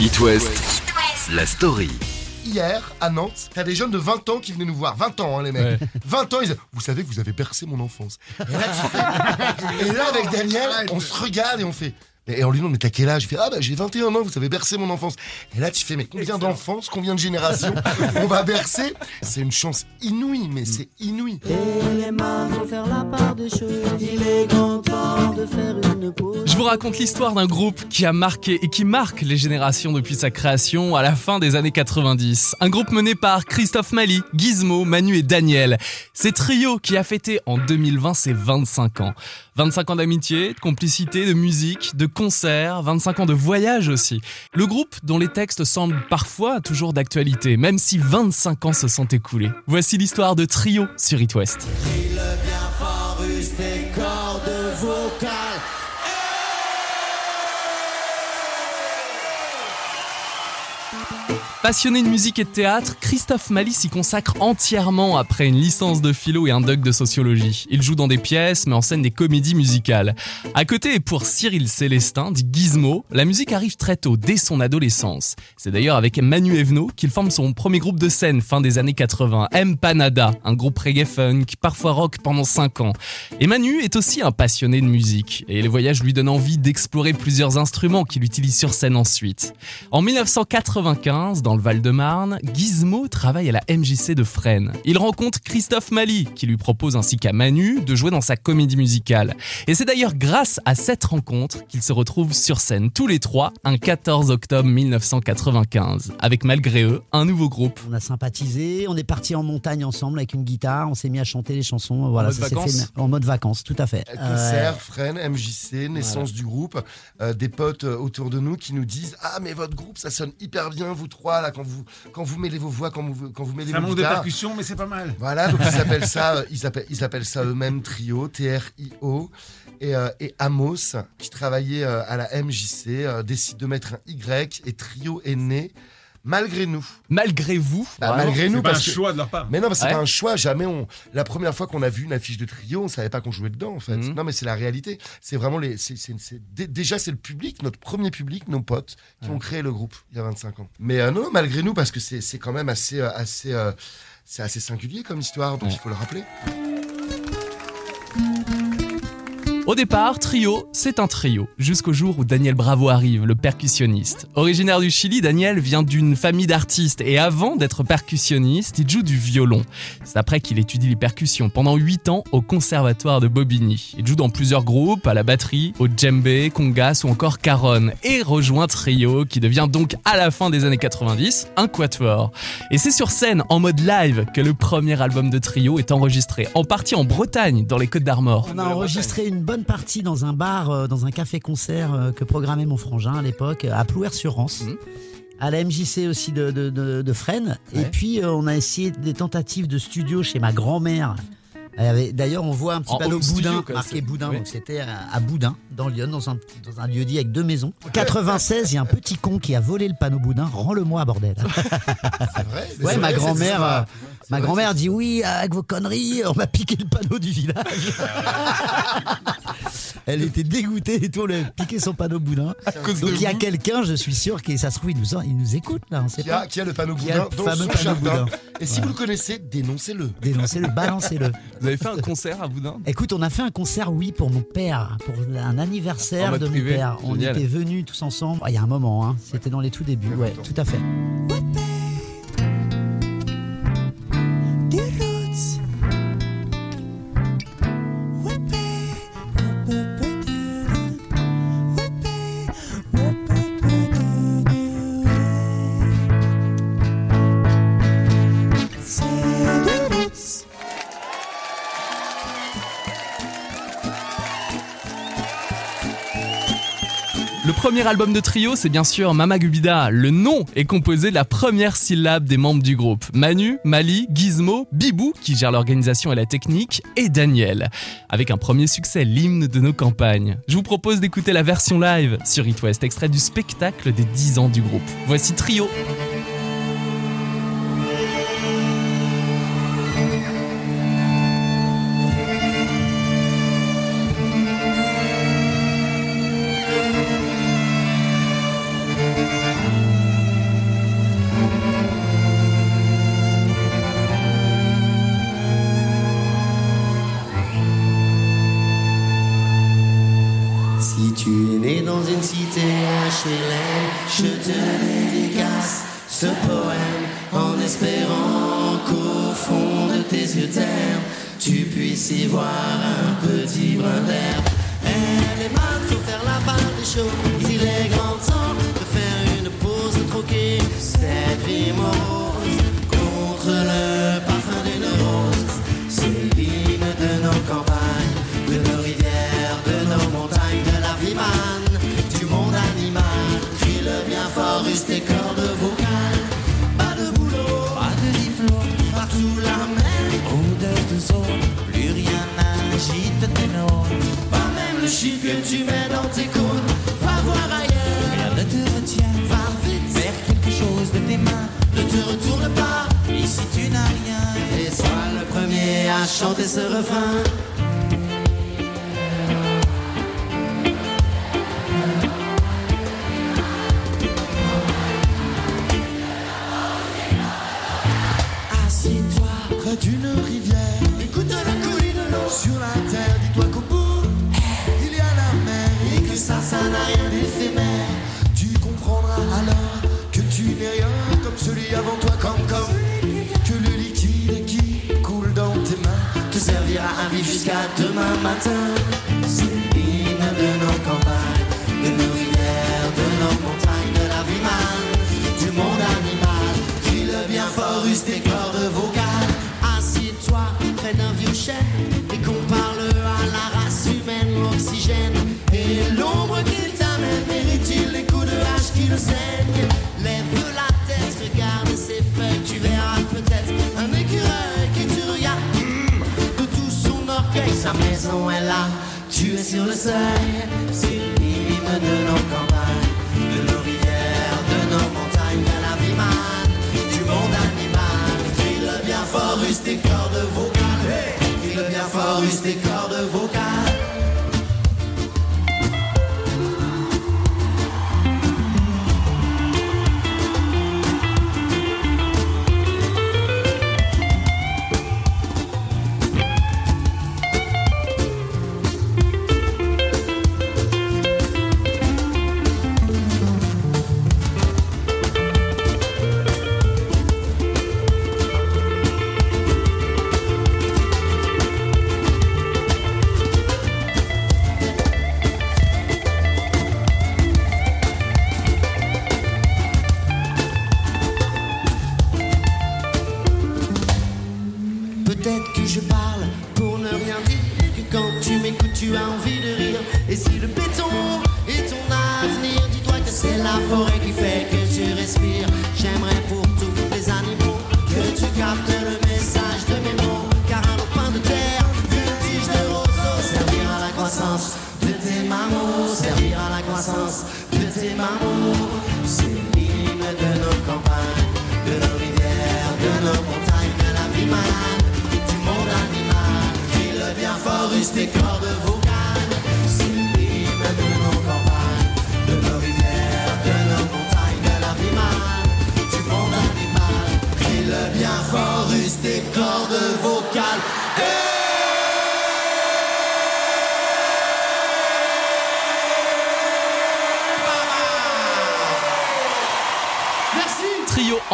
It West, la story. Hier, à Nantes, t'as des jeunes de 20 ans qui venaient nous voir. 20 ans, hein, les mecs. 20 ans, ils disaient Vous savez, vous avez bercé mon enfance. Et là, tu fais- et là, avec Daniel, on se regarde et on fait. Et on lui demande, mais t'as quel âge? Il fait, ah bah j'ai 21 ans, vous avez bercé mon enfance. Et là, tu fais, mais combien d'enfances, combien de générations on va bercer? C'est une chance inouïe, mais c'est inouï. Et les mains vont faire la part des choses. Il est grand temps de faire une pause. Je vous raconte l'histoire d'un groupe qui a marqué et qui marque les générations depuis sa création à la fin des années 90. Un groupe mené par Christophe Mali, Gizmo, Manu et Daniel. C'est Trio qui a fêté en 2020 ses 25 ans. 25 ans d'amitié, de complicité, de musique, de concerts, 25 ans de voyage aussi. Le groupe dont les textes semblent parfois toujours d'actualité, même si 25 ans se sont écoulés. Voici l'histoire de Trio sur It West. Passionné de musique et de théâtre, Christophe Mali s'y consacre entièrement après une licence de philo et un doc de sociologie. Il joue dans des pièces, mais en scène des comédies musicales. À côté, pour Cyril Célestin, dit Gizmo, la musique arrive très tôt, dès son adolescence. C'est d'ailleurs avec Manu Evno qu'il forme son premier groupe de scène fin des années 80, M Panada, un groupe reggae funk, parfois rock pendant 5 ans. Et Manu est aussi un passionné de musique, et les voyages lui donnent envie d'explorer plusieurs instruments qu'il utilise sur scène ensuite. En 1995, dans le Val-de-Marne, Gizmo travaille à la MJC de Fresnes. Il rencontre Christophe Mali, qui lui propose ainsi qu'à Manu de jouer dans sa comédie musicale. Et c'est d'ailleurs grâce à cette rencontre qu'ils se retrouvent sur scène tous les trois un 14 octobre 1995, avec malgré eux un nouveau groupe. On a sympathisé, on est parti en montagne ensemble avec une guitare, on s'est mis à chanter les chansons. Voilà, mode ça s'est vacances fait en mode vacances, tout à fait. Concert, Fresnes, MJC, naissance du groupe, euh, des potes euh, autour de nous qui nous disent Ah, mais votre groupe, ça sonne hyper bien, vous trois, là, quand vous, quand vous mêlez vos voix, quand vous, quand vous mêlez vos manque de guitares. percussion, mais c'est pas mal. Voilà, donc ils appellent ça, euh, ils appellent, ils appellent ça eux-mêmes Trio, T-R-I-O. Et, euh, et Amos, qui travaillait euh, à la MJC, euh, décide de mettre un Y et Trio est né malgré nous. Malgré vous, Bah, malgré nous, C'est pas un parce que. choix de leur part. Mais non, mais c'est Ouais. pas un choix. Jamais on. La première fois qu'on a vu une affiche de trio, on savait pas qu'on jouait dedans, en fait. Mhm. Non, mais c'est la réalité. C'est vraiment les. Déjà, c'est le public, notre premier public, nos potes, qui ont créé le groupe il y a 25 ans. Mais euh, non, non, malgré nous, parce que c'est c'est quand même assez, euh, assez, euh, c'est assez singulier comme histoire, donc Ouais. il faut le rappeler. Au départ, trio, c'est un trio, jusqu'au jour où Daniel Bravo arrive, le percussionniste. Originaire du Chili, Daniel vient d'une famille d'artistes et avant d'être percussionniste, il joue du violon. C'est après qu'il étudie les percussions pendant 8 ans au conservatoire de Bobigny. Il joue dans plusieurs groupes, à la batterie, au djembé, congas ou encore caronne et rejoint Trio qui devient donc à la fin des années 90 un quatuor. Et c'est sur scène, en mode live, que le premier album de Trio est enregistré, en partie en Bretagne, dans les Côtes d'Armor. Partie dans un bar, euh, dans un café-concert euh, que programmait mon frangin à l'époque, à Plouer-sur-Rance. Mhm. À la MJC aussi de, de, de, de Fresnes. Et puis, euh, on a essayé des tentatives de studio chez ma grand-mère. D'ailleurs, on voit un petit En panneau studio, Boudin, marqué Boudin. oui. Donc, c'était à, à Boudin, dans Lyon, dans un, dans un lieu dit avec deux maisons. 96, il y a un petit con qui a volé le panneau Boudin. Rends-le-moi, bordel. C'est vrai. Ouais, ma grand-mère, euh, ma grand-mère dit oui, avec vos conneries, on m'a piqué le panneau du village. Elle était dégoûtée et tout, on lui a piqué son panneau boudin. Donc il y a quelqu'un, je suis sûr, qui ça se trouve, il nous, il nous écoute là, on sait Qui a, pas. qui a le panneau Qui a boudin le dans fameux son panneau jardin. boudin. Et si vous le connaissez, dénoncez-le. Dénoncez-le, balancez-le. Vous avez fait un concert à Boudin? Écoute, on a fait un concert, oui, pour mon père, pour un En anniversaire mode de mon privé, père. On génial. était venus tous ensemble. Ah, Il y a un moment, hein. c'était dans les tout débuts. Ouais, tout à fait. Premier album de trio, c'est bien sûr Mama Gubida. Le nom est composé de la première syllabe des membres du groupe. Manu, Mali, Gizmo, Bibou, qui gère l'organisation et la technique, et Daniel. Avec un premier succès, l'hymne de nos campagnes. Je vous propose d'écouter la version live sur It West, extrait du spectacle des 10 ans du groupe. Voici Trio. Tu puisses y voir un petit brin d'herbe. Elle est mal, faut faire la part des choses. Tu mets dans tes cônes. Va voir ailleurs, rien ne te retient. Va vite, faire quelque chose de tes mains. Ne te retourne pas, ici tu n'as rien. Et sois le premier à chanter ce refrain. Jusqu'à demain matin je parle pour ne rien dire. Que quand tu m'écoutes tu as envie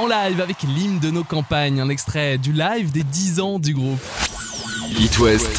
en live avec l'hymne de nos campagnes, un extrait du live des 10 ans du groupe. It West,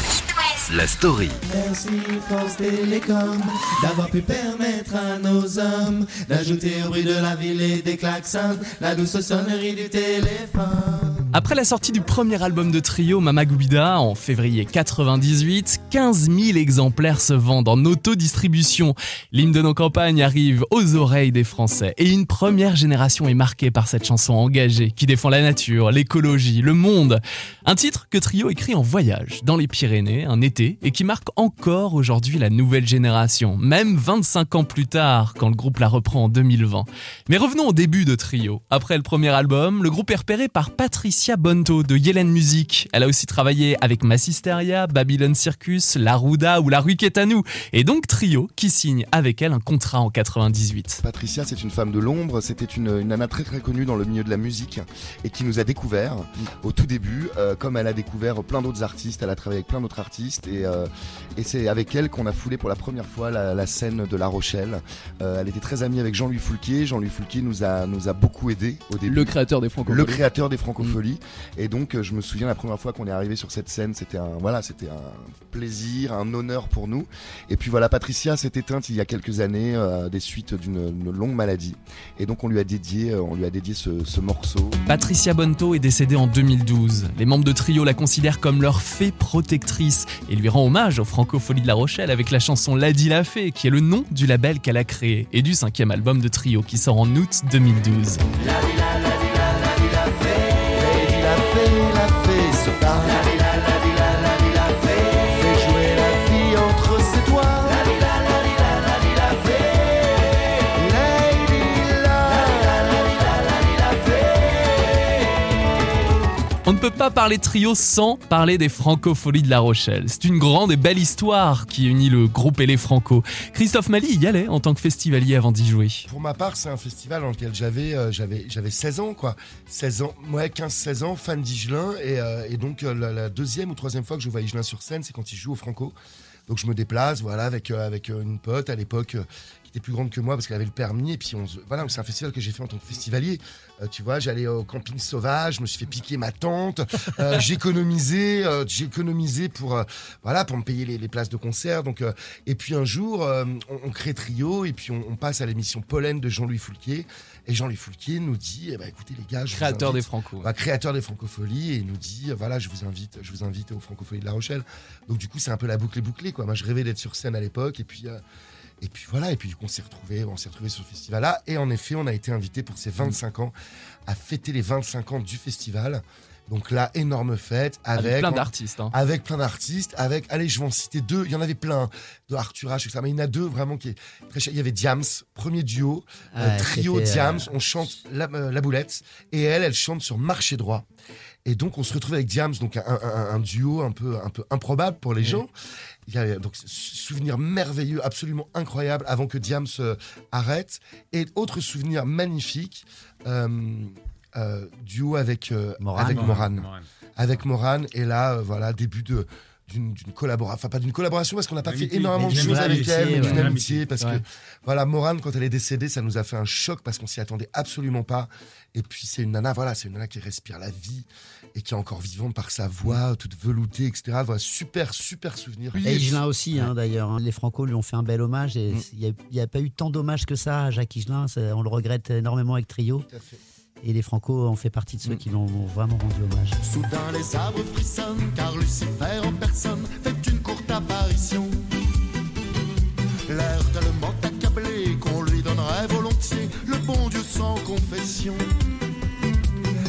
la story. Merci France Télécom d'avoir pu permettre à nos hommes d'ajouter au bruit de la ville et des klaxons la douce sonnerie du téléphone. Après la sortie du premier album de Trio, Mama Gubida, en février 98, 15 000 exemplaires se vendent en autodistribution. L'hymne de nos campagnes arrive aux oreilles des Français et une première génération est marquée par cette chanson engagée qui défend la nature, l'écologie, le monde. Un titre que Trio écrit en voyage dans les Pyrénées un été et qui marque encore aujourd'hui la nouvelle génération, même 25 ans plus tard quand le groupe la reprend en 2020. Mais revenons au début de Trio. Après le premier album, le groupe est repéré par Patricia Patricia Bonto de Yellen Music. Elle a aussi travaillé avec Massisteria, Babylon Circus, La Ruda ou La Rue. Et donc Trio qui signe avec elle un contrat en 98. Patricia, c'est une femme de l'ombre, c'était une, une nana très très connue dans le milieu de la musique et qui nous a découvert au tout début, euh, comme elle a découvert plein d'autres artistes, elle a travaillé avec plein d'autres artistes et, euh, et c'est avec elle qu'on a foulé pour la première fois la, la scène de La Rochelle. Euh, elle était très amie avec Jean-Louis Foulquier, Jean-Louis Foulquier nous a, nous a beaucoup aidé au début. Le créateur des Franco. le créateur des Et donc, euh, je me souviens la première fois qu'on est arrivé sur cette scène, c'était un, voilà, c'était un plaisir, un honneur pour nous. Et puis voilà, Patricia s'est éteinte il y a quelques années euh, des suites d'une une longue maladie. Et donc, on lui a dédié, euh, on lui a dédié ce, ce morceau. Patricia Bonto est décédée en 2012. Les membres de Trio la considèrent comme leur fée protectrice et lui rend hommage aux Francopholies de La Rochelle avec la chanson Ladi la Fée, qui est le nom du label qu'elle a créé et du cinquième album de Trio qui sort en août 2012. La fée, la fée se On ne peut pas parler trio sans parler des francopholies de La Rochelle. C'est une grande et belle histoire qui unit le groupe et les franco. Christophe Mali y allait en tant que festivalier avant d'y jouer. Pour ma part, c'est un festival dans lequel j'avais euh, j'avais j'avais 16 ans quoi. 16 ans, ouais, 15 16 ans, fan d'Igelin et, euh, et donc euh, la, deuxième ou troisième fois que je vois Igelin sur scène, c'est quand il joue au Franco. Donc je me déplace voilà avec euh, avec euh, une pote à l'époque euh, qui était plus grande que moi parce qu'elle avait le permis et puis on voilà, c'est un festival que j'ai fait en tant que festivalier. Euh, tu vois, j'allais au camping sauvage, je me suis fait piquer ma tente, euh, j'ai économisé, euh, j'ai économisé pour voilà pour me payer les, les places de concert. Donc et puis un jour, on, on crée trio et puis on, on passe à l'émission Pollen de Jean-Louis Foulquier. Et Jean-Louis Foulquier nous dit, eh ben, écoutez les gars, je Créateur des invite- franco. bah, créateur des Francopholies et il nous dit voilà je vous invite je vous invite aux Francopholies de La Rochelle donc du coup c'est un peu la boucle est bouclée quoi moi je rêvais d'être sur scène à l'époque et puis et puis voilà et puis du coup on s'est retrouvé on s'est retrouvé sur le festival là et en effet on a été invité pour ces 25 ans à fêter les 25 ans du festival donc là énorme fête avec, Avec plein d'artistes. hein. avec plein d'artistes, avec, allez, je vais en citer deux. Il y en avait plein de Arthur H, etc. Mais il y en a deux vraiment qui est très cher. Il y avait Diams, premier duo, euh, Ouais, trio euh, Diams. On chante la, euh, la boulette et elle, elle chante sur Marché droit. Et donc on se retrouve avec Diams, donc un, un- un duo un peu, un peu improbable pour les gens. Il y a donc ce souvenir merveilleux, absolument incroyable, avant que Diams euh, arrête. Et autre souvenir magnifique, euh, euh, duo avec euh, Morane. avec Morane avec Morane et là euh, voilà début de d'une collaboration enfin pas d'une collaboration parce qu'on n'a pas fait énormément de choses avec elle mais d'une amitié parce que voilà Morane quand elle est décédée ça nous a fait un choc parce qu'on s'y attendait absolument pas et puis c'est une nana voilà c'est une nana qui respire la vie et qui est encore vivante par sa voix toute veloutée etc voilà super super souvenir Et Higelin aussi, hein, d'ailleurs. hein. Les Franco lui ont fait un bel hommage. Et Mm. il n'y a, pas eu tant d'hommages que ça à Jacques Higelin. On le regrette énormément avec Trio. Tout à fait. Et les Franco ont fait partie de ceux qui l'ont vraiment rendu hommage. Soudain les arbres frissonnent car Lucifer en personne fait une courte apparition. L'air tellement accablé qu'on lui donnerait volontiers le bon Dieu sans confession.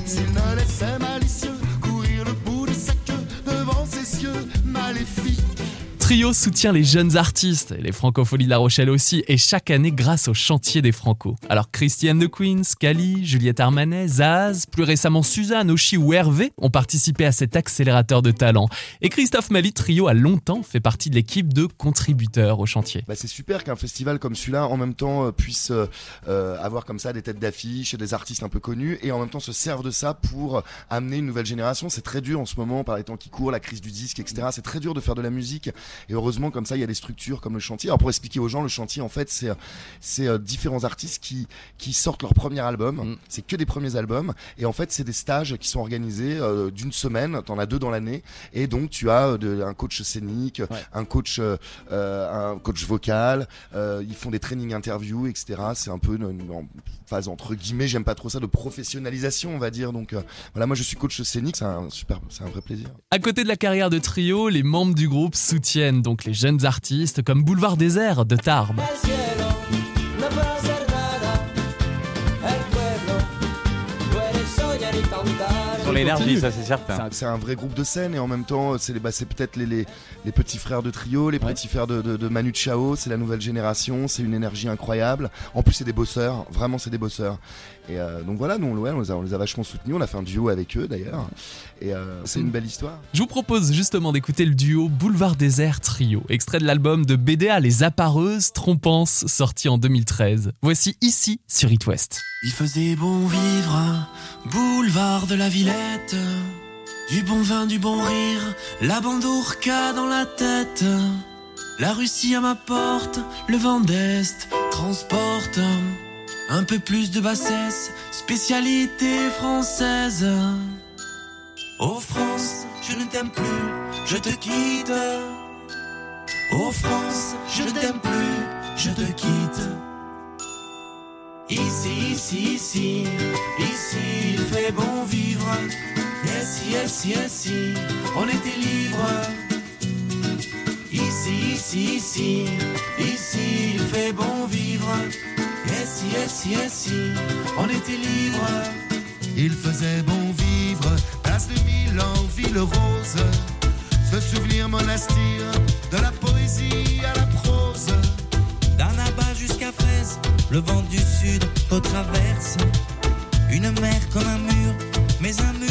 S'il ne laissait malicieux courir le bout de sa queue devant ses yeux maléfiques. Trio soutient les jeunes artistes, et les francopholies de La Rochelle aussi, et chaque année grâce au chantier des Franco. Alors Christiane de Queens, Cali, Juliette Armanet, Zaz, plus récemment Suzanne, Oshi ou Hervé ont participé à cet accélérateur de talent. Et Christophe Mali Trio a longtemps fait partie de l'équipe de contributeurs au chantier. Bah, c'est super qu'un festival comme celui-là, en même temps, euh, puisse euh, euh, avoir comme ça des têtes d'affiche, des artistes un peu connus, et en même temps se serve de ça pour euh, amener une nouvelle génération. C'est très dur en ce moment, par les temps qui courent, la crise du disque, etc. C'est très dur de faire de la musique. Et heureusement, comme ça, il y a des structures comme le chantier. Alors pour expliquer aux gens, le chantier, en fait, c'est c'est euh, différents artistes qui qui sortent leur premier album. Mm. C'est que des premiers albums. Et en fait, c'est des stages qui sont organisés euh, d'une semaine. T'en as deux dans l'année. Et donc, tu as euh, de- un coach scénique, un coach, euh, un coach vocal. euh, ils font des trainings interviews, etc. C'est un peu une, phase entre guillemets. J'aime pas trop ça de professionnalisation, on va dire. Donc voilà, moi je suis coach scénique. C'est un super, c'est un vrai plaisir. À côté de la carrière de Trio, les membres du groupe soutiennent donc les jeunes artistes comme Boulevard Désert de Tarbes. L'énergie, ça c'est certain. C'est un- vrai groupe de scène et en même temps, c'est bah, peut-être les, les, les petits frères de Trio, les petits frères de, de, de Manu Chao, c'est la nouvelle génération, c'est une énergie incroyable. En plus, c'est des bosseurs, vraiment, c'est des bosseurs. Et euh, donc voilà, nous, on, ouais, on, les a, on les a vachement soutenus, on a fait un duo avec eux d'ailleurs. Et euh, c'est une belle histoire. Je vous propose justement d'écouter le duo Boulevard Désert Trio, extrait de l'album de BDA Les Appareuses Trompances, sorti en 2013. Voici ici sur It West. Il faisait bon vivre, boulevard de la Villette. Du bon vin, du bon rire, la bandourka dans la tête. La Russie à ma porte, le vent d'Est transporte un peu plus de bassesse, spécialité française. Oh France, je ne t'aime plus, je te quitte. Oh France, je ne t'aime plus, je te quitte. Ici, ici, ici, ici, il fait bon vivre. Ici, ici, ici, on était libre. Ici, ici, ici, ici, il fait bon vivre. Ici, ici, ici, on était libre. Il faisait bon vivre, place de Milan, ville rose. Se souvenir monastir, de la poésie à la le vent du sud retraverse une mer comme un mur, mais un mur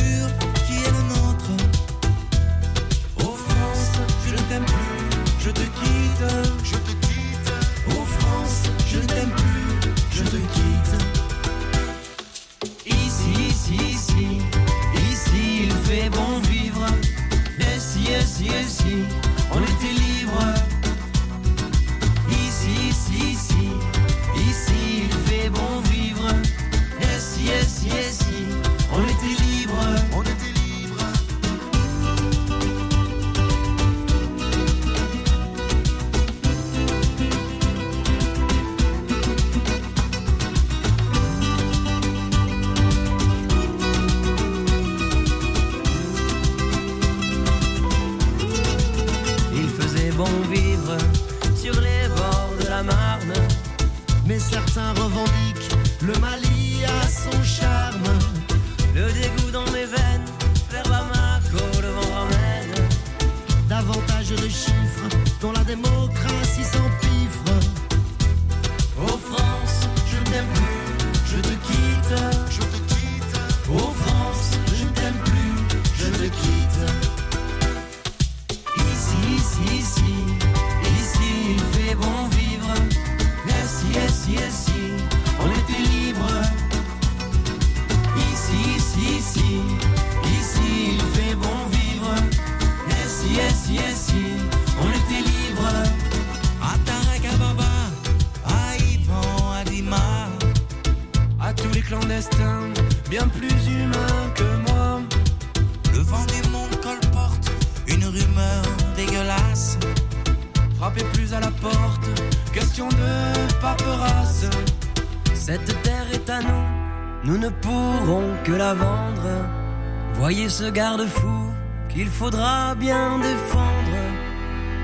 garde-fou qu'il faudra bien défendre.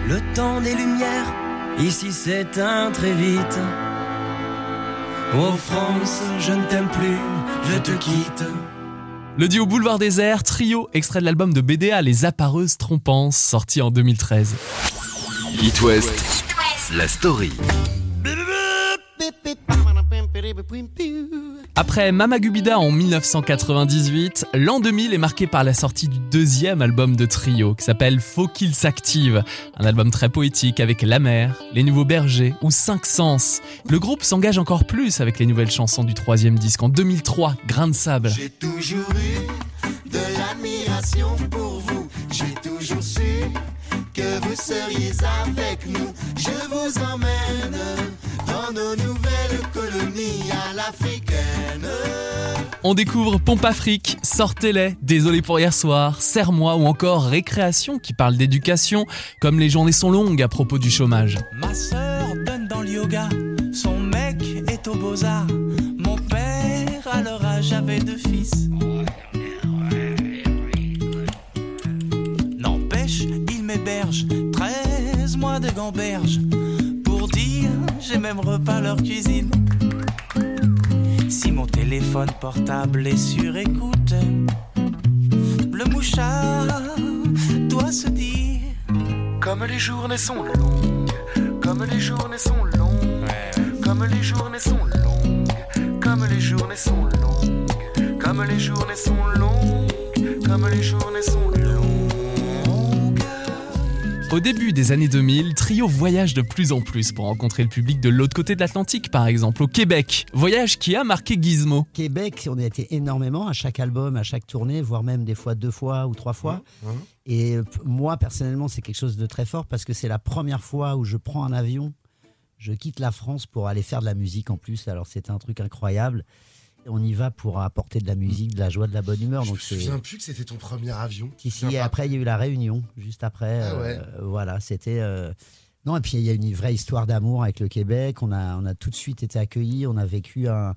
Le temps des lumières, ici s'éteint très vite. Oh France, je ne t'aime plus, je te quitte. Le duo Boulevard Désert Trio, extrait de l'album de BDA Les Appareuses Trompances, sorti en 2013. It West, la story. Après Mama Gubida en 1998, l'an 2000 est marqué par la sortie du deuxième album de Trio qui s'appelle Faut qu'il s'active. Un album très poétique avec La mer, Les Nouveaux Bergers ou Cinq Sens. Le groupe s'engage encore plus avec les nouvelles chansons du troisième disque en 2003, Grain de sable. J'ai toujours eu de l'admiration pour vous. J'ai toujours su que vous seriez avec nous. Je vous emmène dans nos nouvelles colonies à l'africaine. On découvre Pompe Afrique, Sortez-les, Désolé pour hier soir, Serre-moi ou encore Récréation qui parle d'éducation, comme les journées sont longues à propos du chômage. Ma sœur donne dans le yoga, son mec est au beaux-arts. Mon père, à leur âge, avait deux fils. N'empêche, il m'héberge, 13 mois de gamberge. J'ai même repas leur cuisine. Si mon téléphone portable est sur écoute, le mouchard doit se dire Comme les journées sont longues, comme les journées sont longues, comme les journées sont longues, comme les journées sont longues, comme les journées sont longues, comme les journées sont longues. Au début des années 2000, Trio voyage de plus en plus pour rencontrer le public de l'autre côté de l'Atlantique, par exemple, au Québec. Voyage qui a marqué Gizmo. Québec, on a été énormément à chaque album, à chaque tournée, voire même des fois deux fois ou trois fois. Et euh, moi, personnellement, c'est quelque chose de très fort parce que c'est la première fois où je prends un avion, je quitte la France pour aller faire de la musique en plus. Alors, c'était un truc incroyable. On y va pour apporter de la musique, de la joie, de la bonne humeur. Je me Donc, c'est. souviens plus que c'était ton premier avion. Si, si, et après, il y a eu la réunion, juste après. Ah ouais. euh, voilà, c'était. euh, Non, et puis il y a une vraie histoire d'amour avec le Québec. On a, on a tout de suite été accueillis. On a vécu un.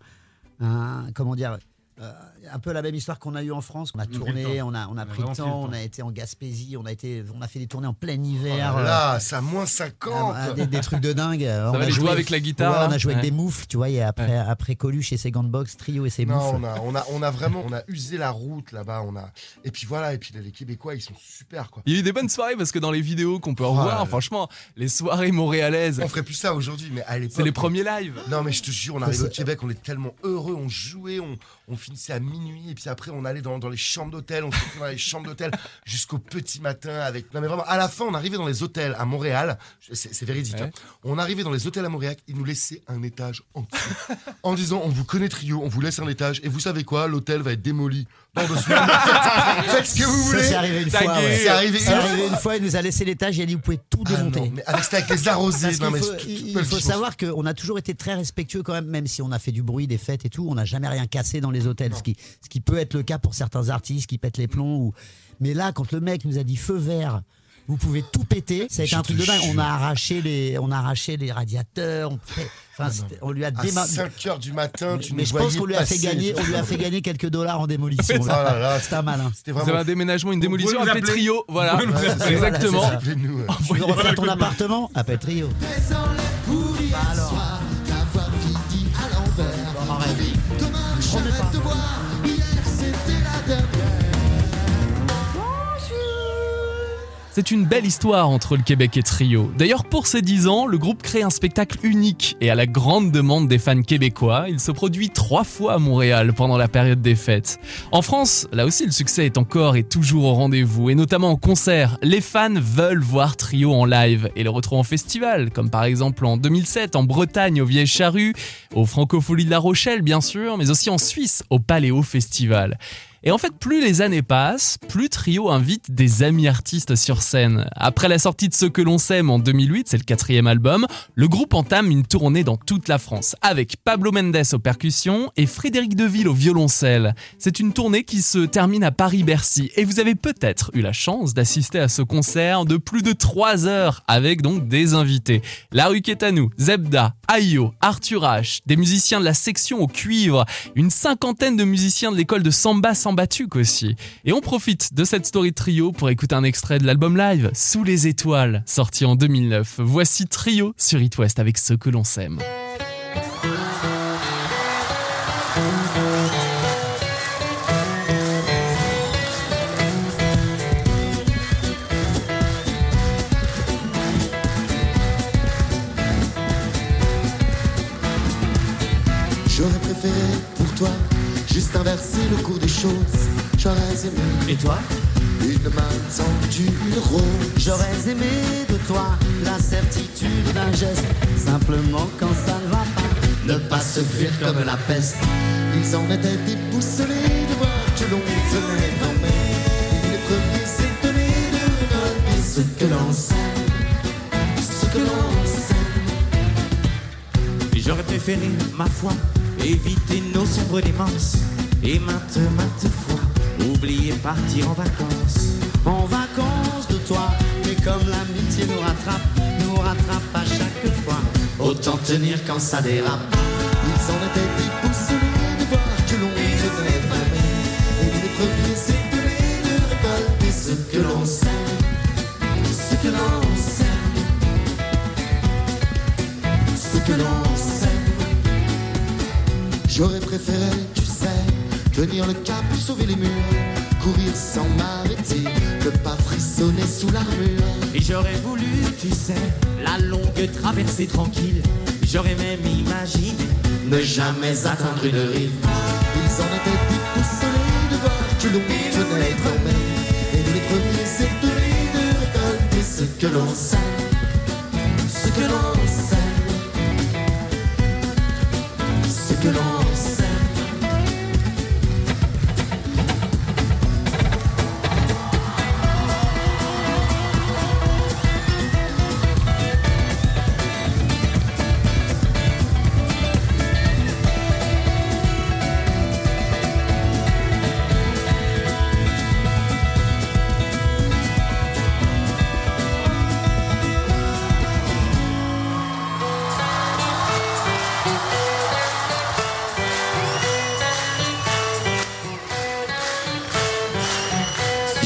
un- comment dire euh, un peu la même histoire qu'on a eu en France. On a tourné, on a, on a On a pris le temps, on a été en Gaspésie, on a, été, on a fait des tournées en plein Oh hiver. là euh, là, c'est à moins 50. ah, des, des trucs de dingue. Ça va, les jouer avec la guitare, Ouais, on a joué avec Ouais. des moufles, tu vois. Et après, après Coluche et ses gants de boxe, Trio et ses Non, moufles. on a, on, a, on a vraiment on a usé la route là-bas. On a... Et puis voilà, et puis les Québécois, ils sont super quoi. Il y a eu des bonnes soirées parce que dans les vidéos qu'on peut Oh revoir, franchement, les soirées montréalaises, On ferait plus ça aujourd'hui, mais à l'époque. c'est les premiers lives. Non, mais je te jure, on arrive ça- au Québec, on est tellement heureux, on jouait, on, on finissait à minuit, et puis après, on allait dans, dans les chambres d'hôtel, on se retrouvait dans les chambres d'hôtel jusqu'au petit matin avec. Non, mais vraiment, à la fin, on arrivait dans les hôtels à Montréal, c'est véridique, Ouais. hein. on arrivait dans les hôtels à Montréal, ils nous laissaient un étage entier. en disant, on vous connaît trio, on vous laisse un étage, et vous savez quoi, l'hôtel va être démoli dans deux semaines. faites, ce que vous voulez. c'est arrivé une fois. ouais. C'est arrivé une arrivé fois. une fois, il nous a laissé l'étage, il a dit vous pouvez tout Ah démonter. non, mais avec, avec les arrosés. Parce non, mais faut, il- faut savoir qu'on a toujours été très respectueux quand même, même si on a fait du bruit, des fêtes et tout, on n'a jamais rien cassé dans les hôtels, ce qui, ce qui peut être le cas pour certains artistes qui pètent les plombs. Ou... Mais là, quand le mec nous a dit feu vert, vous pouvez tout péter, ça a été un truc de dingue. On a arraché les, on a arraché les radiateurs, on, enfin, on lui a À déma- 5h du matin, tu Mais nous je pense qu'on lui a fait gagner, on lui a fait gagner quelques dollars en démolition. Oh là, C'était un malin. C'était Vous avez vraiment. un déménagement, une démolition, pouvez nous appelez appeler. Trio. Voilà, exactement. ouais. Tu veux refaire ton appartement Appelle Trio. C'est une belle histoire entre le Québec et Trio. D'ailleurs, pour ses 10 ans, le groupe crée un spectacle unique et à la grande demande des fans québécois, il se produit trois fois à Montréal pendant la période des fêtes. En France, là aussi, le succès est encore et toujours au rendez-vous et notamment en concert. Les fans veulent voir Trio en live et le retrouver en festival, comme par exemple en 2007 en Bretagne au Vieilles Charrues, au Francophonie de La Rochelle bien sûr, mais aussi en Suisse au Paléo Festival. Et en fait, plus les années passent, plus Trio invite des amis artistes sur scène. Après la sortie de Ce que l'on s'aime en 2008, c'est le quatrième album, le groupe entame une tournée dans toute la France, avec Pablo Mendes aux percussions et Frédéric Deville au violoncelle. C'est une tournée qui se termine à Paris-Bercy, et vous avez peut-être eu la chance d'assister à ce concert de plus de 3 heures, avec donc des invités. La rue Kétanou, Zebda, Ayo, Arthur H, des musiciens de la section au cuivre, une cinquantaine de musiciens de l'école de Samba Aussi. Et on profite de cette story trio pour écouter un extrait de l'album live Sous les étoiles, sorti en 2009. Voici Trio sur It West avec ce que l'on s'aime. Inverser le cours des choses. J'aurais aimé. Et toi Une main tendue, le rose. J'aurais aimé de toi la certitude d'un geste, simplement quand ça ne va pas. Ne pas se fuir comme la peste. Ils en étaient déboussolés de voir que l'on venait dormir. Les premiers s'étonnaient de récolter ce que l'on sait. Ce que l'on sait. J'aurais préféré, ma foi, éviter nos sombres démences et maintes, maintes fois oublier partir en vacances. En vacances de toi, mais comme l'amitié nous rattrape, nous rattrape à chaque fois. Autant tenir quand ça dérape. Ils en étaient déboussolés de voir que l'on venait dormir. Et les premiers s'étonnaient de récolter ce que l'on sait. Ce que l'on sait. Ce que l'on. J'aurais préféré, tu sais, tenir le cap, sauver les murs, courir sans m'arrêter, ne pas frissonner sous l'armure. Et j'aurais voulu, tu sais, la longue traversée tranquille. J'aurais même imaginé ne jamais atteindre une rive. Ils en étaient déboussolés de voir que l'on tenait quand même. Et les premiers s'étonnés de récolter ce que l'on sait,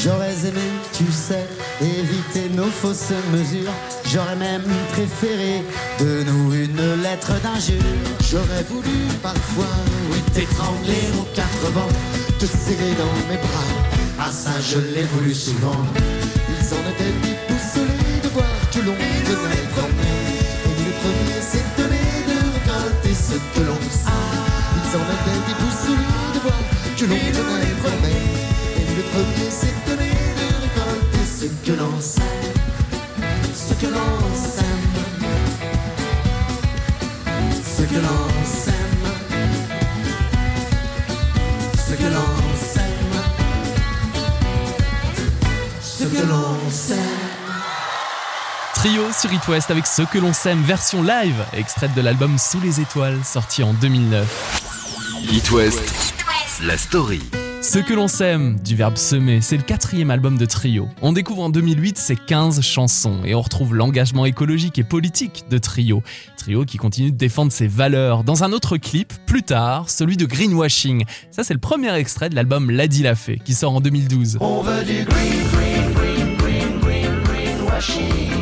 J'aurais aimé, tu sais, éviter nos fausses mesures. J'aurais même préféré de nous une lettre d'injure. J'aurais voulu parfois, oui, t'étrangler aux quatre vents, te serrer dans mes bras. Ah ça, je l'ai voulu souvent. Ils en étaient déboussolés de voir que l'on quand même. Et les premiers s'étonnaient de récolter ce que l'on sait. Ils en étaient déboussolés de voir que l'on quand même. Et premiers s'étonnaient l'on. Ce que l'on sème. Ce que l'on sème. Ce que l'on sème. Ce que l'on sème. Trio sur It West avec ce que l'on sème version live, extraite de l'album Sous les étoiles, sorti en 2009. It West, la story. Ce que l'on sème, du verbe semer, c'est le quatrième album de Trio. On découvre en 2008 ses 15 chansons et on retrouve l'engagement écologique et politique de Trio. Trio qui continue de défendre ses valeurs. Dans un autre clip, plus tard, celui de Greenwashing. Ça, c'est le premier extrait de l'album Lady l'a fait, qui sort en 2012. On veut du green, green, green, green, green, greenwashing.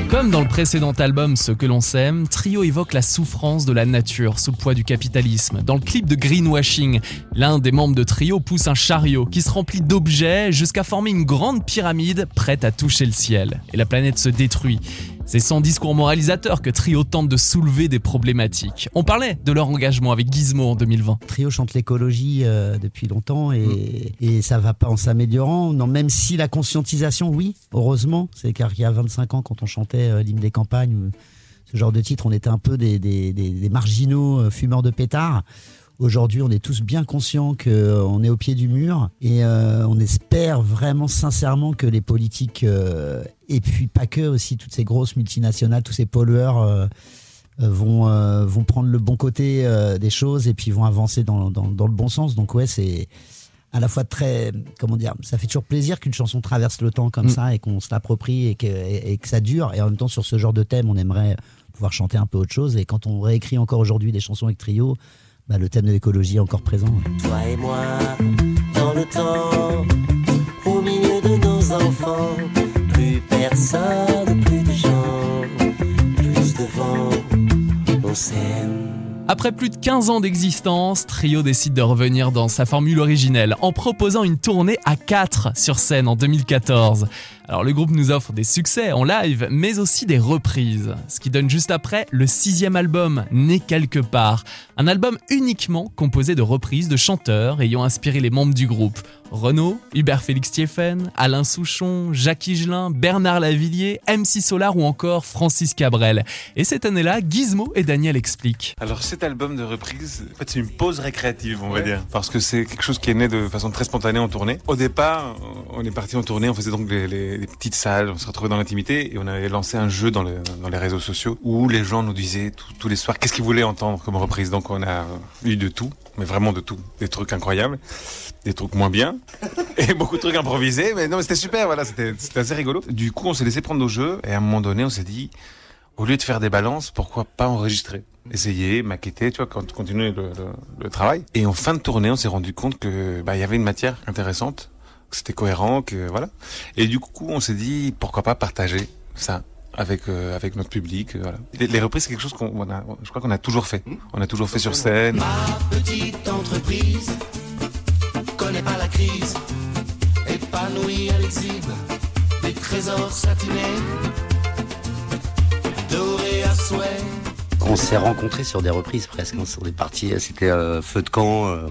Comme dans le précédent album Ce que l'on sème, Trio évoque la souffrance de la nature sous le poids du capitalisme. Dans le clip de Greenwashing, l'un des membres de Trio pousse un chariot qui se remplit d'objets jusqu'à former une grande pyramide prête à toucher le ciel. Et la planète se détruit. C'est sans discours moralisateur que Trio tente de soulever des problématiques. On parlait de leur engagement avec Gizmo en 2020. Trio chante l'écologie euh, depuis longtemps et, et ça va pas en s'améliorant. Non, même si la conscientisation, oui, heureusement, c'est car il y a 25 ans quand on chantait euh, l'hymne des campagnes ou ce genre de titre, on était un peu des, des- des- des marginaux euh, fumeurs de pétards. Aujourd'hui, on est tous bien conscients qu'on est au pied du mur et euh, on espère vraiment sincèrement que les politiques, euh, et puis pas que aussi, toutes ces grosses multinationales, tous ces pollueurs, euh, euh, vont, euh, vont prendre le bon côté euh, des choses et puis vont avancer dans, dans, dans le bon sens. Donc ouais, c'est à la fois très, comment dire, ça fait toujours plaisir qu'une chanson traverse le temps comme Mm. ça et qu'on se l'approprie et que, et, et que ça dure. Et en même temps, sur ce genre de thème, on aimerait pouvoir chanter un peu autre chose. Et quand on réécrit encore aujourd'hui des chansons avec trio, bah, le thème de l'écologie est encore présent. Toi et moi, dans le temps, au milieu de nos enfants, Après plus de 15 ans d'existence, Trio décide de revenir dans sa formule originelle en proposant une tournée à 4 sur scène en 2014. Alors le groupe nous offre des succès en live, mais aussi des reprises, ce qui donne juste après le sixième album, Né quelque part, un album uniquement composé de reprises de chanteurs ayant inspiré les membres du groupe. Renaud, Hubert Félix Thieffen, Alain Souchon, Jacques Higelin, Bernard Lavillier, MC Solar ou encore Francis Cabrel. Et cette année-là, Gizmo et Daniel expliquent. Alors cet album de reprise, en fait, c'est une pause récréative, on va dire, parce que c'est quelque chose qui est né de façon très spontanée en tournée. Au départ, on est parti en tournée, on faisait donc les, les- les petites salles, on se retrouvait dans l'intimité et on avait lancé un jeu dans, le- dans les réseaux sociaux où les gens nous disaient tous- les soirs qu'est-ce qu'ils voulaient entendre comme reprise. Donc on a eu de tout, mais vraiment de tout, des trucs incroyables, des trucs moins bien et beaucoup de trucs improvisés. Mais non, mais c'était super, voilà, c'était assez rigolo. Du coup, on s'est laissé prendre au jeu et à un moment donné, on s'est dit au lieu de faire des balances, pourquoi pas enregistrer Essayer, maqueter, tu vois, continuer le, le- le travail. Et en fin de tournée, on s'est rendu compte que bah, il y avait une matière intéressante, que c'était cohérent, que voilà. Et du coup, on s'est dit pourquoi pas partager ça avec euh, avec notre public, euh, voilà. Les, les reprises, c'est quelque chose qu'on on a, je crois qu'on a toujours fait. On a toujours fait sur scène. Ma petite entreprise connaît pas la crise épanouie, elle exhibe des trésors satinés, dorés à souhait. On s'est rencontrés sur des reprises presque, hein, sur des parties. C'était euh, feu de camp, euh,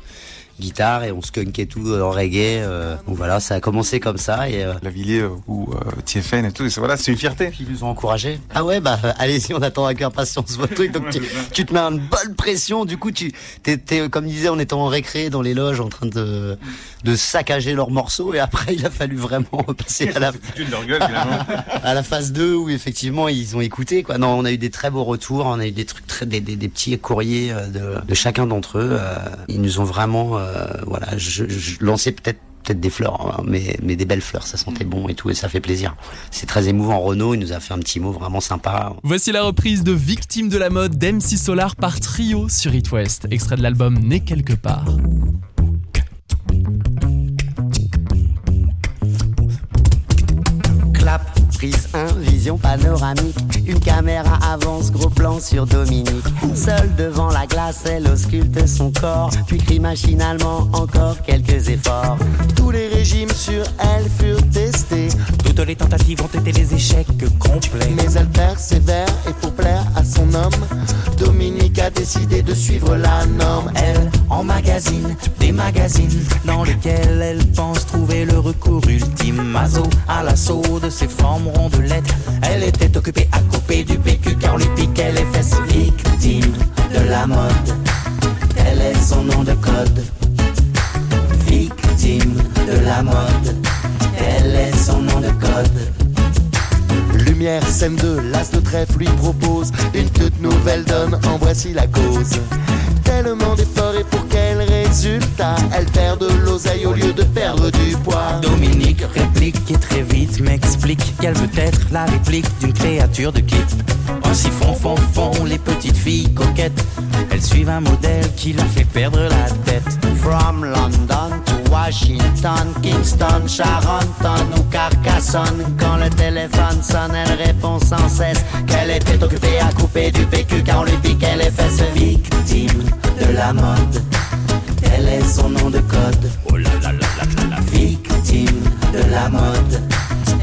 guitare et on skunkait tout en reggae. euh. donc voilà, ça a commencé comme ça et euh, La Villiers ou euh, TFN et tout, et c'est- voilà, c'est une fierté. ils nous ont encouragés. Ah ouais, bah euh, allez-y, on attend avec impatience votre truc. Donc tu, tu te mets une bonne pression. Du coup, tu t'es, t'es, comme disait, on était en récré dans les loges en train de, de saccager leurs morceaux et après il a fallu vraiment passer à la, Foutu de leur gueule à la phase 2 où effectivement ils ont écouté quoi. Non, on a eu des très beaux retours, on a eu des trucs très des, des, des petits courriers euh, de, de chacun d'entre eux. euh, ils nous ont vraiment euh, voilà, je, je lançais peut-être peut-être des fleurs, hein, mais mais des belles fleurs, ça sentait bon et tout et ça fait plaisir. C'est très émouvant. Renaud, il nous a fait un petit mot vraiment sympa. Voici la reprise de Victime de la mode d'MC Solar par Trio sur It West, extrait de l'album Né quelque part. 1, vision panoramique. Une caméra avance, gros plan sur Dominique. Seule devant la glace, elle ausculte son corps. Puis crie machinalement encore quelques efforts. Tous les régimes sur elle Les tentatives ont été des échecs complets. mais elle persévère et pour plaire à son homme, Dominique a décidé de suivre la norme. Elle emmagasine des magazines dans lesquels elle pense trouver le recours ultime. Mazo à l'assaut de ses formes rondelettes. Elle était occupée à couper du PQ car on lui piquait les fesses. Victime de la mode, tel est son nom de code. Victime de la mode, tel est son nom de code. Lumière, scène 2, l'as de trèfle lui propose une toute nouvelle donne, en voici la cause. Tellement d'efforts et pour quel résultat? Elle perd de l'oseille au lieu de perdre du poids. Dominique réplique et très vite m'explique qu'elle veut être la réplique d'une créature de kit. Ainsi font, font, font les petites filles coquettes. Elles suivent un modèle qui leur fait perdre la tête. From London to Washington, Kingston, Charenton ou Carcassonne. Quand le téléphone sonne, elle répond sans cesse qu'elle était occupée à couper du PQ car on lui piquait les fesses. Victime de la mode, tel est son nom de code? Oh là là là. Victime de la mode,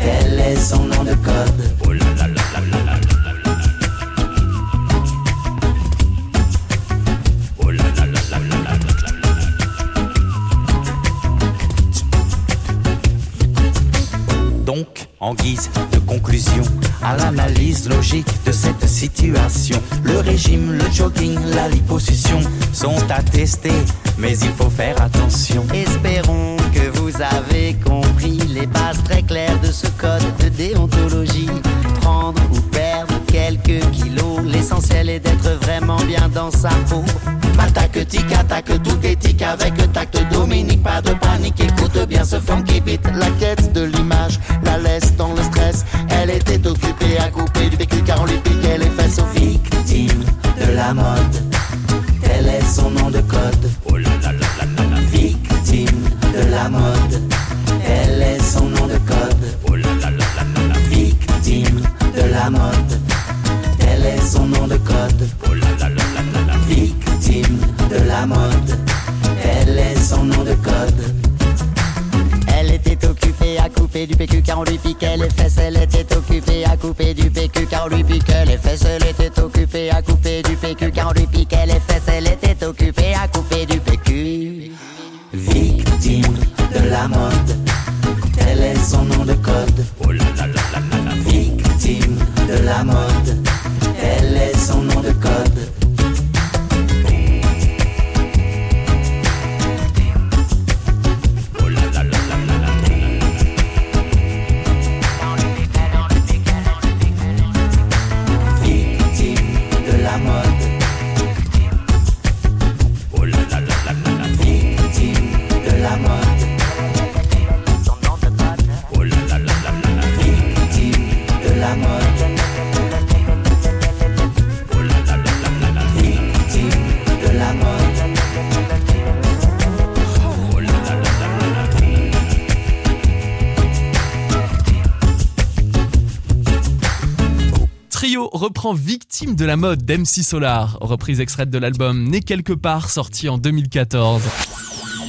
tel est son nom de code? Oh en guise de conclusion à l'analyse logique de cette situation, le régime, le jogging, la liposuction sont attestés, mais il faut faire attention. Espérons que vous avez compris les bases très claires de ce code de déontologie. Quelques l'essentiel est d'être vraiment bien dans sa peau. Attaque, tic, attaque, tout éthique avec tact. Dominique, pas de panique, écoute bien ce funky beat. La quête de l'image la laisse dans le stress. Elle était occupée à couper du PQ car on lui piquait les fesses. Victime de la mode, tel est son nom de code? Oh là là là là. Victime de la mode, tel est son nom de code? Oh là là là là. Victime de la mode, son nom de code. Oh là là là là là là. Victime de la mode, tel est son nom de code. Elle était occupée à couper du PQ car on lui piquait les fesses. Elle était occupée à couper du PQ car on lui piquait les fesses. Elle était occupée à couper du PQ car on lui piquait les fesses. Elle était occupée à couper du PQ. Victime de la mode, tel est son nom de code. Oh là là là là. Victime de la mode, laisse en reprend Victime de la mode d'MC Solar, reprise extraite de l'album Né quelque part sorti en 2014.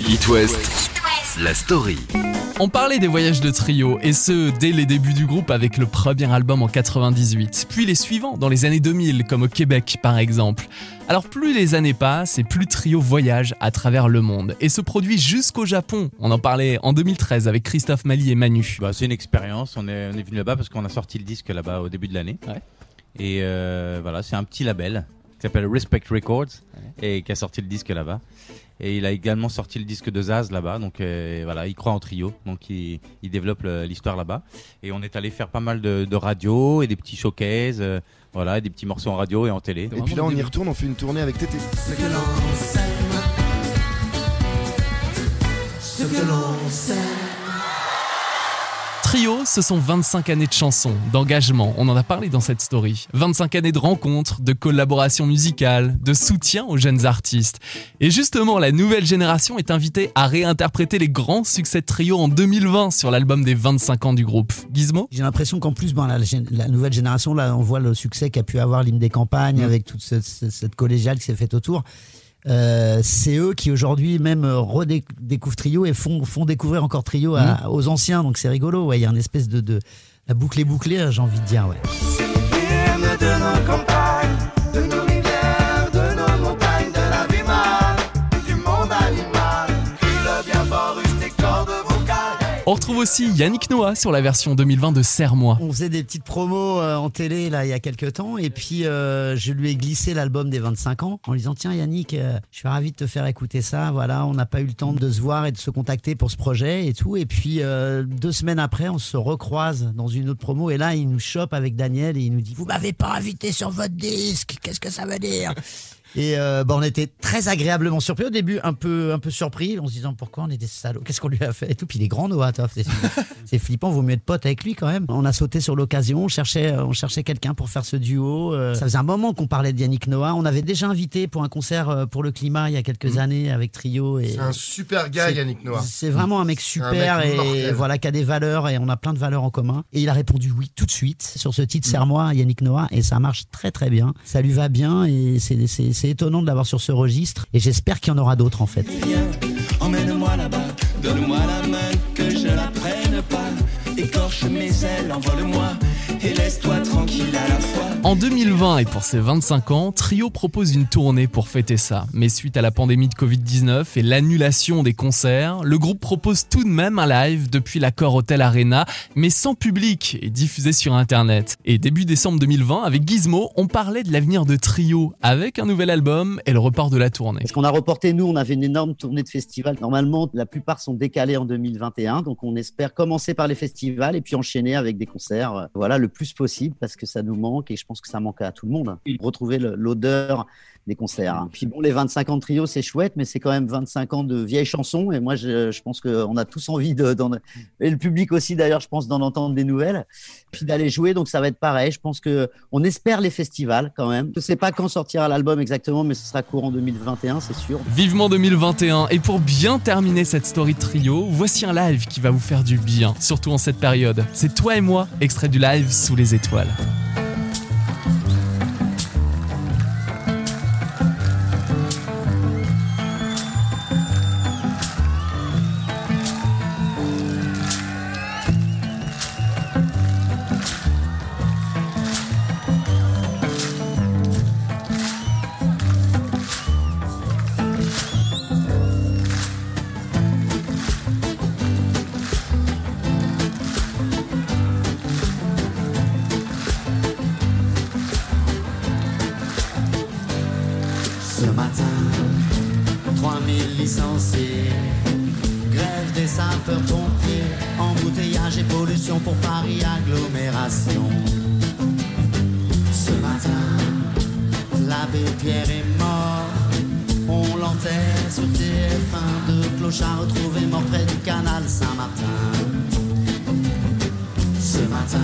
It West, la story. On parlait des voyages de trio, et ce, dès les débuts du groupe avec le premier album en 98, puis les suivants dans les années 2000, comme au Québec par exemple. Alors plus les années passent, et plus Trio voyage à travers le monde, et se produit jusqu'au Japon. On en parlait en 2013 avec Christophe Mali et Manu. Bah, c'est une expérience. On est, on est venu là-bas parce qu'on a sorti le disque là-bas au début de l'année. Ouais. Et euh, voilà, c'est un petit label qui s'appelle Respect Records et qui a sorti le disque là-bas. Et il a également sorti le disque de Zaz là-bas. Donc euh, voilà, il croit en trio. Donc il, il développe l'histoire là-bas. Et on est allé faire pas mal de, de radio et des petits showcases. euh, voilà, et des petits morceaux en radio et en télé. Et puis là, on y retourne, on fait une tournée avec Tété. Ce que l'on sème, Trio, ce sont 25 années de chansons, d'engagement, on en a parlé dans cette story. 25 années de rencontres, de collaborations musicales, de soutien aux jeunes artistes. Et justement, la nouvelle génération est invitée à réinterpréter les grands succès de Trio en 2020 sur l'album des 25 ans du groupe. Gizmo? J'ai l'impression qu'en plus, ben, la, nouvelle génération, là, on voit le succès qu'a pu avoir l'hymne des campagnes avec toute ce- ce- cette collégiale qui s'est faite autour. Euh, c'est eux qui aujourd'hui même euh, redécouvrent Trio et font, font découvrir encore Trio à- aux anciens. Donc c'est rigolo. Ouais, il y a une espèce de, de la boucle est bouclée, j'ai envie de dire. Ouais. On retrouve aussi Yannick Noah sur la version 2020 de Serre-moi. On faisait des petites promos euh, en télé là il y a quelques temps et puis euh, je lui ai glissé l'album des 25 ans en lui disant tiens Yannick euh, je suis ravi de te faire écouter ça voilà on n'a pas eu le temps de se voir et de se contacter pour ce projet et tout et puis deux semaines après on se recroise dans une autre promo et là il nous chope avec Daniel et il nous dit vous m'avez pas invité sur votre disque qu'est-ce que ça veut dire? Et euh, bah, on était très agréablement surpris au début, un peu, un peu surpris, en se disant pourquoi on est des salauds, qu'est-ce qu'on lui a fait? Et tout. Puis il est grand Noah, c'est- flippant, vaut mieux être pote avec lui quand même. On a sauté sur l'occasion, on cherchait, on cherchait quelqu'un pour faire ce duo. euh, ça faisait un moment qu'on parlait de Yannick Noah. On avait déjà invité pour un concert euh, pour le climat il y a quelques années avec Trio. C'est un super gars, Yannick Noah. C'est vraiment un mec super mec et voilà qui a des valeurs et on a plein de valeurs en commun. Et il a répondu oui tout de suite sur ce titre Serre-moi Yannick Noah et ça marche très très bien. Ça lui va bien et c'est- c'est étonnant de l'avoir sur ce registre et j'espère qu'il y en aura d'autres en fait. Viens, emmène-moi là-bas, donne-moi la main, que je la prenne pas. Écorche mes ailes, envole-moi, et laisse-toi tranquille à la fois. En 2020 et pour ses 25 ans, Trio propose une tournée pour fêter ça. Mais suite à la pandémie de Covid-19 et l'annulation des concerts, le groupe propose tout de même un live depuis l'accord Hotel Arena, mais sans public et diffusé sur Internet. Et début décembre 2020, avec Gizmo, on parlait de l'avenir de Trio avec un nouvel album et le report de la tournée. Parce qu'on a reporté, nous, on avait une énorme tournée de festivals. Normalement, la plupart sont décalés en 2021. Donc, on espère commencer par les festivals et puis enchaîner avec des concerts. euh, Voilà, le plus possible parce que ça nous manque et je pense que ça manque à tout le monde. Retrouver l'odeur des concerts. Puis bon, les 25 ans de trio, c'est chouette, mais c'est quand même 25 ans de vieilles chansons. Et moi, je, je pense qu'on a tous envie de, et le public aussi, d'ailleurs, je pense, d'en entendre des nouvelles. Puis d'aller jouer. Donc, ça va être pareil. Je pense que on espère les festivals quand même. Je sais pas quand sortira l'album exactement, mais ce sera courant 2021, c'est sûr. Vivement 2021 et pour bien terminer cette story de trio, voici un live qui va vous faire du bien, surtout en cette période. C'est toi et moi, extrait du live sous les étoiles. Ce matin, l'abbé Pierre est mort, on l'enterre sur TF1, deux clochards retrouvés morts près du canal Saint-Martin. Ce matin,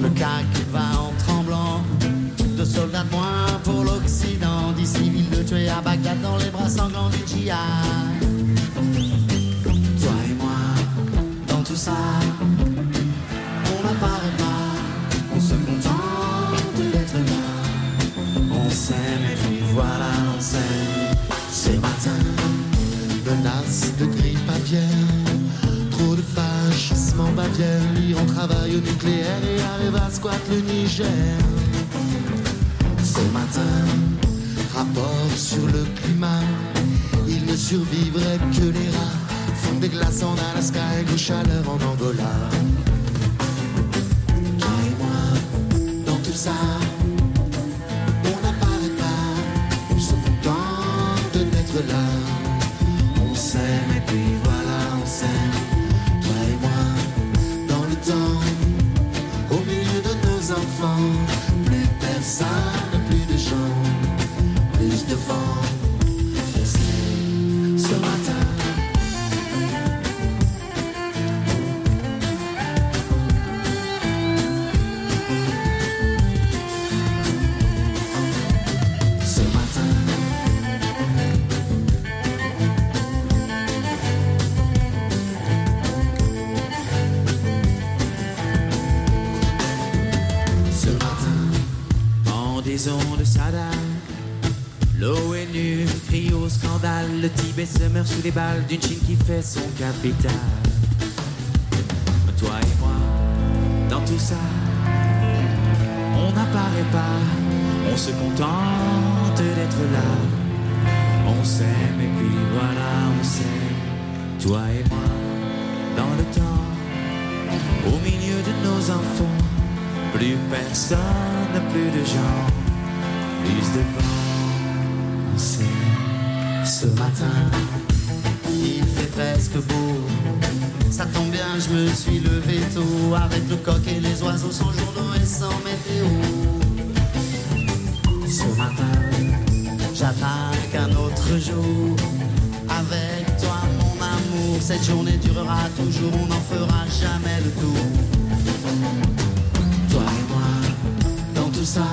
le CAC va en tremblant. Deux soldats de moins pour l'Occident. Dix civils de tuer à Bagdad dans les bras sanglants du djihad. Toi et moi, dans tout ça, voilà, on s'aime. Ce matin, Menace de grippe aviaire, trop de déplacement Bavière, l'Iran travaille au nucléaire et arrive à squat le Niger. Ce matin, rapport sur le climat, il ne survivrait que les rats. Font des glaces en Alaska et de chaleur en Angola. Toi et moi, dans tout ça, sous les balles d'une Chine qui fait son capital. Toi et moi, dans tout ça, on n'apparaît pas, on se contente d'être là. On s'aime et puis voilà, on s'aime. Toi et moi, dans le temps, au milieu de nos enfants. Plus personne, plus de gens, plus de vent. On sait, ce matin, beau. Ça tombe bien, je me suis levé tôt. Avec le coq et les oiseaux sans journaux et sans météo. Ce matin, j'attaque un autre jour. Avec toi, mon amour, cette journée durera toujours. On n'en fera jamais le tour. Toi et moi, dans tout ça,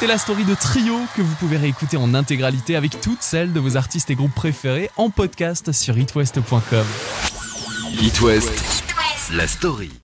C'était la story de Trio que vous pouvez réécouter en intégralité avec toutes celles de vos artistes et groupes préférés en podcast sur itwest.com. It West, la story.